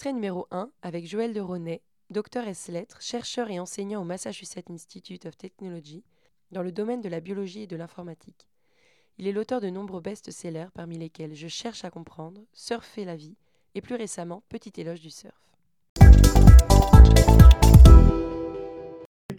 Extrait numéro 1 avec Joël de Ronet, docteur S lettres, chercheur et enseignant au Massachusetts Institute of Technology dans le domaine de la biologie et de l'informatique. Il est l'auteur de nombreux best-sellers parmi lesquels Je cherche à comprendre, Surfer la vie et plus récemment Petit éloge du surf.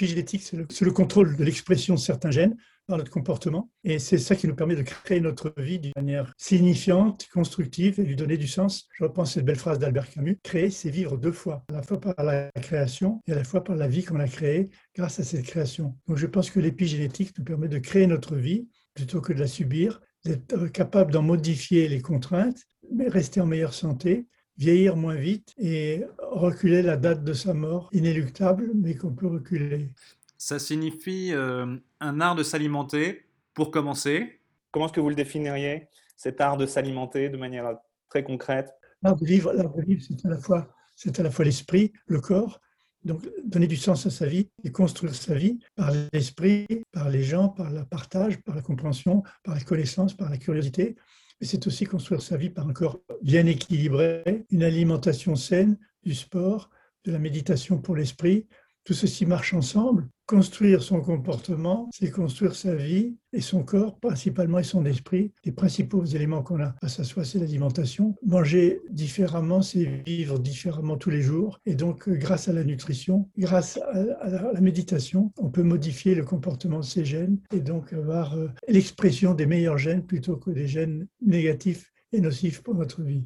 L'épigénétique, c'est le, le, contrôle de l'expression de certains gènes dans notre comportement. Et c'est ça qui nous permet de créer notre vie d'une manière signifiante, constructive et lui donner du sens. Je repense cette belle phrase d'Albert Camus créer, c'est vivre deux fois, à la fois par la création et à la fois par la vie qu'on a créée grâce à cette création. Donc je pense que l'épigénétique nous permet de créer notre vie plutôt que de la subir, d'être capable d'en modifier les contraintes, mais rester en meilleure santé vieillir moins vite et reculer la date de sa mort inéluctable, mais qu'on peut reculer. Ça signifie euh, un art de s'alimenter, pour commencer. Comment est-ce que vous le définiriez, cet art de s'alimenter de manière très concrète? L'art de vivre, c'est à la fois, c'est à la fois l'esprit, le corps, donc donner du sens à sa vie et construire sa vie par l'esprit, par les gens, par le partage, par la compréhension, par la connaissance, par la curiosité mais c'est aussi construire sa vie par un corps bien équilibré, une alimentation saine, du sport, de la méditation pour l'esprit. Tout ceci marche ensemble. Construire son comportement, c'est construire sa vie et son corps, principalement, et son esprit. Les principaux éléments qu'on a à s'asseoir, c'est l'alimentation. Manger différemment, c'est vivre différemment tous les jours. Et donc, euh, grâce à la nutrition, grâce à la méditation, on peut modifier le comportement de ces gènes et donc avoir euh, l'expression des meilleurs gènes plutôt que des gènes négatifs et nocifs pour notre vie.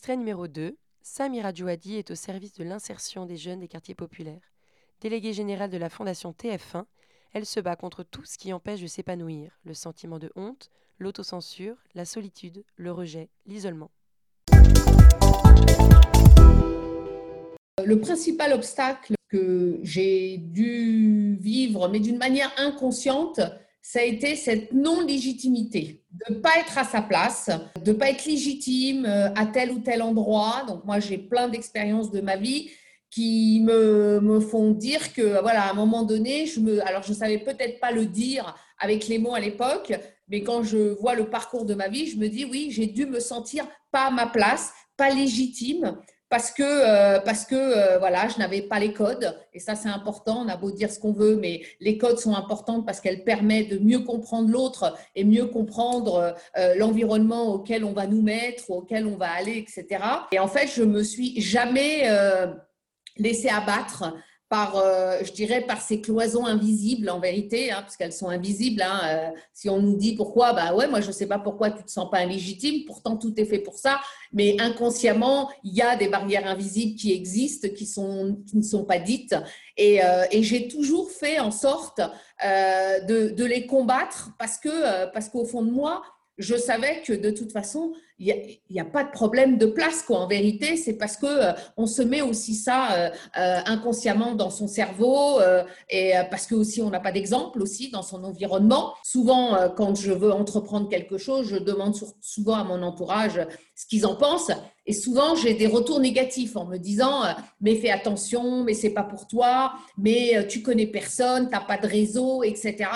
Extrait numéro 2. Samira Djouadi est au service de l'insertion des jeunes des quartiers populaires. Déléguée générale de la Fondation TF1, elle se bat contre tout ce qui empêche de s'épanouir, le sentiment de honte, l'autocensure, la solitude, le rejet, l'isolement. Le principal obstacle que j'ai dû vivre, mais d'une manière inconsciente, ça a été cette non-légitimité, de ne pas être à sa place, de ne pas être légitime euh, à tel ou tel endroit. Donc moi, j'ai plein d'expériences de ma vie qui me, me, font dire que, voilà, à un moment donné, je me, alors je ne savais peut-être pas le dire avec les mots à l'époque, mais quand je vois le parcours de ma vie, je me dis, oui, j'ai dû me sentir pas à ma place, pas légitime, parce que, euh, parce que euh, voilà, je n'avais pas les codes. Et ça, c'est important. On a beau dire ce qu'on veut, mais les codes sont importants parce qu'elles permettent de mieux comprendre l'autre et mieux comprendre euh, l'environnement auquel on va nous mettre, auquel on va aller, etc. Et en fait, je me suis jamais laissé abattre par, euh, je dirais, par ces cloisons invisibles en vérité, hein, parce qu'elles sont invisibles. Hein, euh, si on nous dit pourquoi, bah ouais, moi je ne sais pas pourquoi tu te sens pas légitime, pourtant tout est fait pour ça, mais inconsciemment, il y a des barrières invisibles qui existent, qui, sont, qui ne sont pas dites, et, euh, j'ai toujours fait en sorte de, de, les combattre parce que, parce qu'au fond de moi, je savais que de toute façon, il n'y a, pas de problème de place. Quoi. En vérité, c'est parce que euh, on se met aussi ça euh, euh, inconsciemment dans son cerveau et parce que aussi on n'a pas d'exemple aussi dans son environnement. Souvent, quand je veux entreprendre quelque chose, je demande souvent à mon entourage ce qu'ils en pensent. Et souvent, j'ai des retours négatifs en me disant mais fais attention, mais c'est pas pour toi, mais tu connais personne, tu n'as pas de réseau, etc.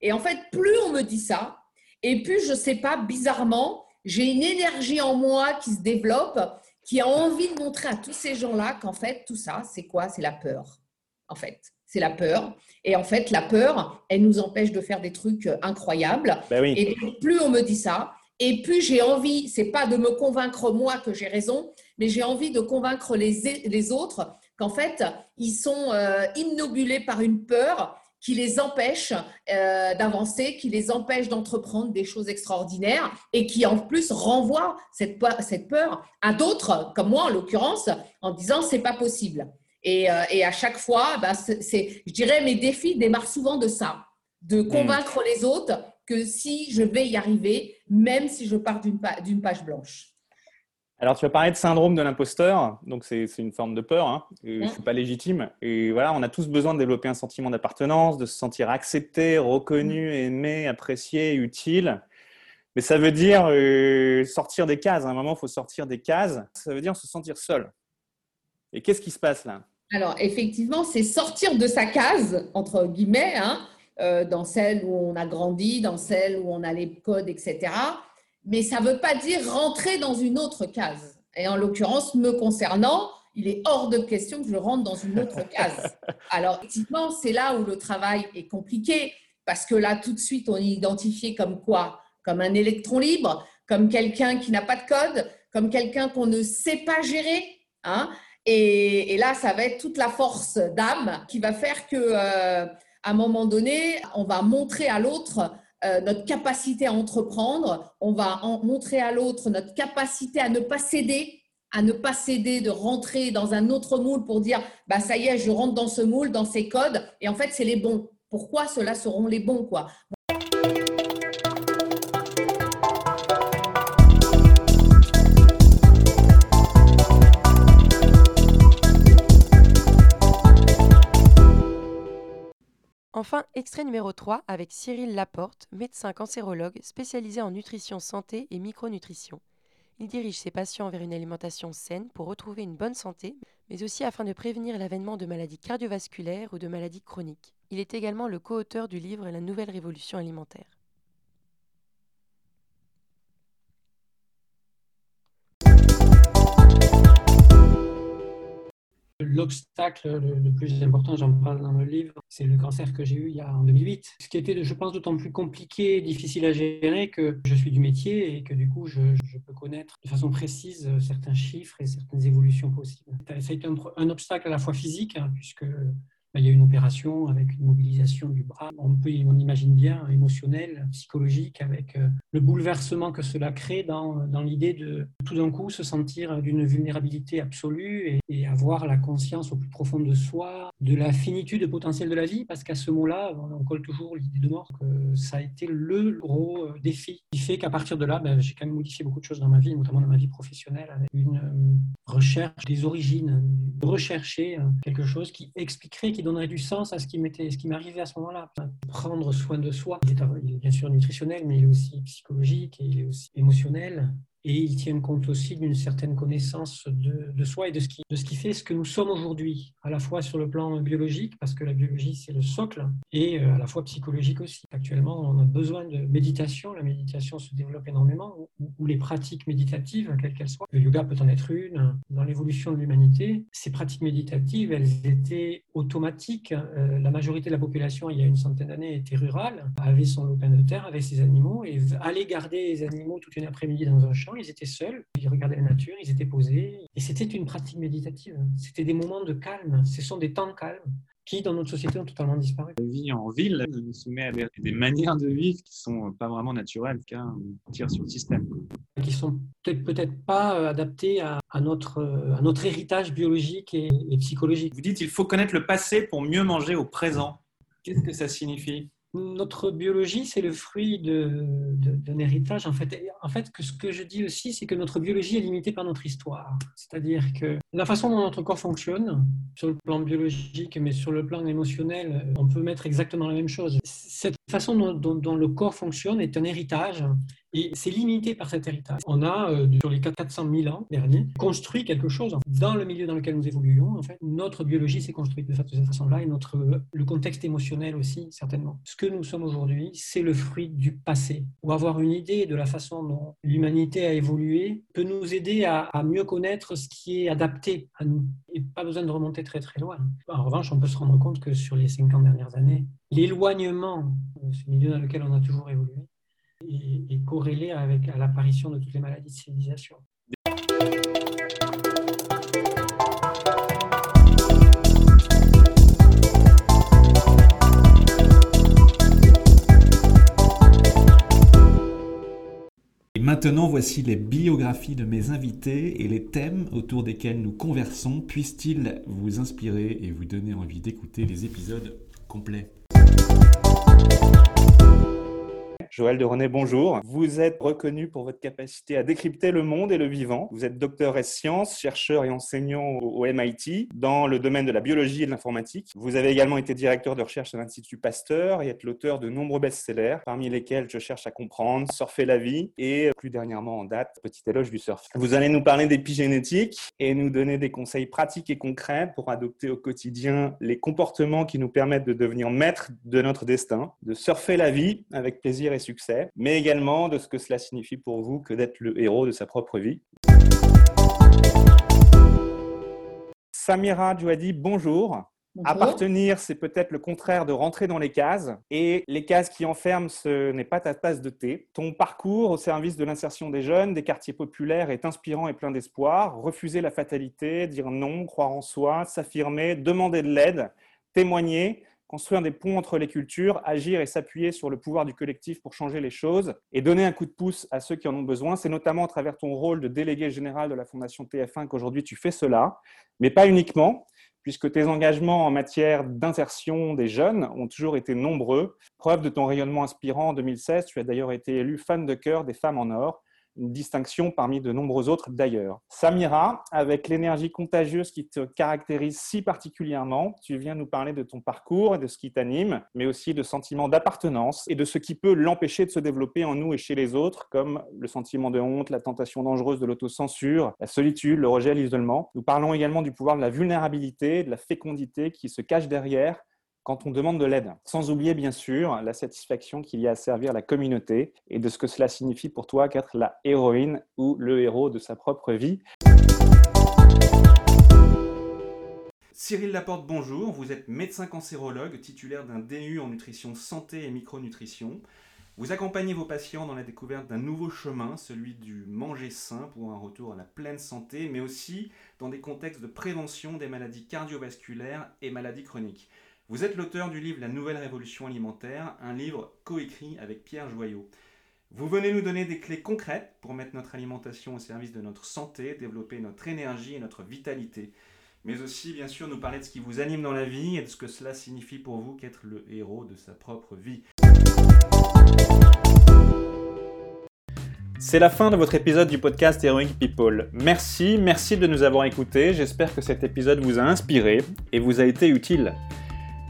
Et en fait, plus on me dit ça, et plus je sais pas, bizarrement, j'ai une énergie en moi qui se développe, qui a envie de montrer à tous ces gens-là qu'en fait, tout ça, c'est quoi? C'est la peur, en fait. C'est la peur. Et en fait, la peur, elle nous empêche de faire des trucs euh, incroyables. Ben oui. Et plus on me dit ça, et plus j'ai envie, c'est pas de me convaincre moi que j'ai raison, mais j'ai envie de convaincre les, les autres qu'en fait, ils sont euh, innobulés par une peur qui les empêche euh, d'avancer, qui les empêche d'entreprendre des choses extraordinaires et qui en plus renvoie cette, cette peur à d'autres, comme moi en l'occurrence, en disant c'est pas possible. Et, euh, et, à chaque fois, bah, c'est, je dirais, mes défis démarrent souvent de ça, de hmm. convaincre les autres que si je vais y arriver, même si je pars d'une, d'une page blanche. Alors, tu as parlé de syndrome de l'imposteur, donc c'est une forme de peur. Hein. Je ne suis pas légitime. Et voilà, on a tous besoin de développer un sentiment d'appartenance, de se sentir accepté, reconnu, aimé, apprécié, utile. Mais ça veut dire euh, sortir des cases. À un moment, il faut sortir des cases. Ça veut dire se sentir seul. Et qu'est-ce qui se passe là? Alors, effectivement, c'est sortir de sa case, entre guillemets, hein, euh, dans celle où on a grandi, dans celle où on a les codes, etc mais ça ne veut pas dire rentrer dans une autre case. Et en l'occurrence, me concernant, il est hors de question que je rentre dans une autre case. Alors, effectivement, c'est là où le travail est compliqué, parce que là, tout de suite, on est identifié comme quoi? Comme un électron libre, comme quelqu'un qui n'a pas de code, comme quelqu'un qu'on ne sait pas gérer. Hein et, là, ça va être toute la force d'âme qui va faire que, euh, à un moment donné, on va montrer à l'autre euh, notre capacité à entreprendre, on va en montrer à l'autre notre capacité à ne pas céder, à ne pas céder, de rentrer dans un autre moule pour dire bah ça y est, je rentre dans ce moule, dans ces codes, et en fait c'est les bons. Pourquoi ceux-là seront les bons quoi? Enfin, extrait numéro 3 avec Cyril Laporte, médecin cancérologue spécialisé en nutrition santé et micronutrition. Il dirige ses patients vers une alimentation saine pour retrouver une bonne santé, mais aussi afin de prévenir l'avènement de maladies cardiovasculaires ou de maladies chroniques. Il est également le co-auteur du livre La nouvelle révolution alimentaire. L'obstacle le, plus important, j'en parle dans le livre, c'est le cancer que j'ai eu il y a en 2008. Ce qui était, je pense, d'autant plus compliqué et difficile à gérer que je suis du métier et que du coup, je, peux connaître de façon précise certains chiffres et certaines évolutions possibles. Ça a été un, obstacle à la fois physique, hein, puisque il y a une opération avec une mobilisation du bras. On, peut, on imagine bien émotionnel, psychologique, avec euh, le bouleversement que cela crée dans, dans l'idée de tout d'un coup se sentir d'une vulnérabilité absolue et, avoir la conscience au plus profond de soi, de la finitude potentielle de la vie, parce qu'à ce moment-là, on colle toujours l'idée de mort. Que ça a été le gros euh, défi qui fait qu'à partir de là, ben, j'ai quand même modifié beaucoup de choses dans ma vie, notamment dans ma vie professionnelle, avec une euh, recherche des origines, rechercher quelque chose qui expliquerait, qui donnerait du sens à ce qui m'était, ce qui m'arrivait à ce moment-là. Prendre soin de soi, il est bien sûr nutritionnel, mais il est aussi psychologique et il est aussi émotionnel et il tient compte aussi d'une certaine connaissance de, soi et de ce, qui, de ce qui fait ce que nous sommes aujourd'hui, à la fois sur le plan biologique, parce que la biologie c'est le socle, et euh, à la fois psychologique aussi. Actuellement, on a besoin de méditation, la méditation se développe énormément, ou, les pratiques méditatives, quelles qu'elles soient. Le yoga peut en être une. Dans l'évolution de l'humanité, ces pratiques méditatives, elles étaient automatiques. Euh, la majorité de la population, il y a une centaine d'années, était rurale, avait son lopin de terre, avait ses animaux, et allait garder les animaux toute une après-midi dans un champ ils étaient seuls, ils regardaient la nature, ils étaient posés. Et c'était une pratique méditative. C'était des moments de calme. Ce sont des temps calmes qui, dans notre société, ont totalement disparu. La vie en ville nous soumet à des manières de vivre qui sont pas vraiment naturelles, car on tire sur le système. Qui sont peut-être pas euh, adaptées à, notre, euh, à notre héritage biologique et, psychologique. Vous dites qu'il faut connaître le passé pour mieux manger au présent. Qu'est-ce que ça signifie? Notre biologie, c'est le fruit d'un héritage. En fait, en fait que ce que je dis aussi, c'est que notre biologie est limitée par notre histoire. C'est-à-dire que la façon dont notre corps fonctionne, sur le plan biologique, mais sur le plan émotionnel, on peut mettre exactement la même chose. Cette façon dont le corps fonctionne est un héritage et c'est limité par cet héritage. On a, euh, sur les 400 000 ans derniers, construit quelque chose dans le milieu dans lequel nous évoluons. En fait, notre biologie s'est construite de cette façon-là et notre, le contexte émotionnel aussi, certainement. Ce que nous sommes aujourd'hui, c'est le fruit du passé. Ou avoir une idée de la façon dont l'humanité a évolué peut nous aider à, mieux connaître ce qui est adapté à nous. Et pas besoin de remonter très très loin. En revanche, on peut se rendre compte que sur les 50 dernières années, l'éloignement de ce milieu dans lequel on a toujours évolué est, corrélé avec l'apparition de toutes les maladies de civilisation. Et maintenant, voici les biographies de mes invités et les thèmes autour desquels nous conversons. Puissent-ils vous inspirer et vous donner envie d'écouter les épisodes complets? Joël de René, bonjour. Vous êtes reconnu pour votre capacité à décrypter le monde et le vivant. Vous êtes docteur S sciences, chercheur et enseignant au MIT dans le domaine de la biologie et de l'informatique. Vous avez également été directeur de recherche à l'Institut Pasteur et êtes l'auteur de nombreux best-sellers, parmi lesquels Je cherche à comprendre, Surfer la vie et plus dernièrement en date, Petit éloge du surf. Vous allez nous parler d'épigénétique et nous donner des conseils pratiques et concrets pour adopter au quotidien les comportements qui nous permettent de devenir maîtres de notre destin, de surfer la vie avec plaisir et succès, mais également de ce que cela signifie pour vous que d'être le héros de sa propre vie. Samira Djouadi, bonjour. Appartenir, c'est peut-être le contraire de rentrer dans les cases. Et les cases qui enferment, ce n'est pas ta tasse de thé. Ton parcours au service de l'insertion des jeunes, des quartiers populaires est inspirant et plein d'espoir. Refuser la fatalité, dire non, croire en soi, s'affirmer, demander de l'aide, témoigner, construire des ponts entre les cultures, agir et s'appuyer sur le pouvoir du collectif pour changer les choses et donner un coup de pouce à ceux qui en ont besoin. C'est notamment à travers ton rôle de délégué général de la Fondation TF1 qu'aujourd'hui tu fais cela, mais pas uniquement, puisque tes engagements en matière d'insertion des jeunes ont toujours été nombreux. Preuve de ton rayonnement inspirant en 2016, tu as d'ailleurs été élu fan de cœur des femmes en or une distinction parmi de nombreux autres d'ailleurs. Samira, avec l'énergie contagieuse qui te caractérise si particulièrement, tu viens nous parler de ton parcours et de ce qui t'anime, mais aussi de sentiments d'appartenance et de ce qui peut l'empêcher de se développer en nous et chez les autres, comme le sentiment de honte, la tentation dangereuse de l'autocensure, la solitude, le rejet, l'isolement. Nous parlons également du pouvoir de la vulnérabilité, de la fécondité qui se cache derrière quand on demande de l'aide. Sans oublier bien sûr la satisfaction qu'il y a à servir la communauté et de ce que cela signifie pour toi qu'être la héroïne ou le héros de sa propre vie. Cyril Laporte, bonjour. Vous êtes médecin cancérologue, titulaire d'un DU en nutrition santé et micronutrition. Vous accompagnez vos patients dans la découverte d'un nouveau chemin, celui du manger sain pour un retour à la pleine santé, mais aussi dans des contextes de prévention des maladies cardiovasculaires et maladies chroniques. Vous êtes l'auteur du livre La Nouvelle Révolution Alimentaire, un livre coécrit avec Pierre Joyot. Vous venez nous donner des clés concrètes pour mettre notre alimentation au service de notre santé, développer notre énergie et notre vitalité, mais aussi bien sûr nous parler de ce qui vous anime dans la vie et de ce que cela signifie pour vous qu'être le héros de sa propre vie. C'est la fin de votre épisode du podcast Heroic People. Merci, merci de nous avoir écoutés. J'espère que cet épisode vous a inspiré et vous a été utile.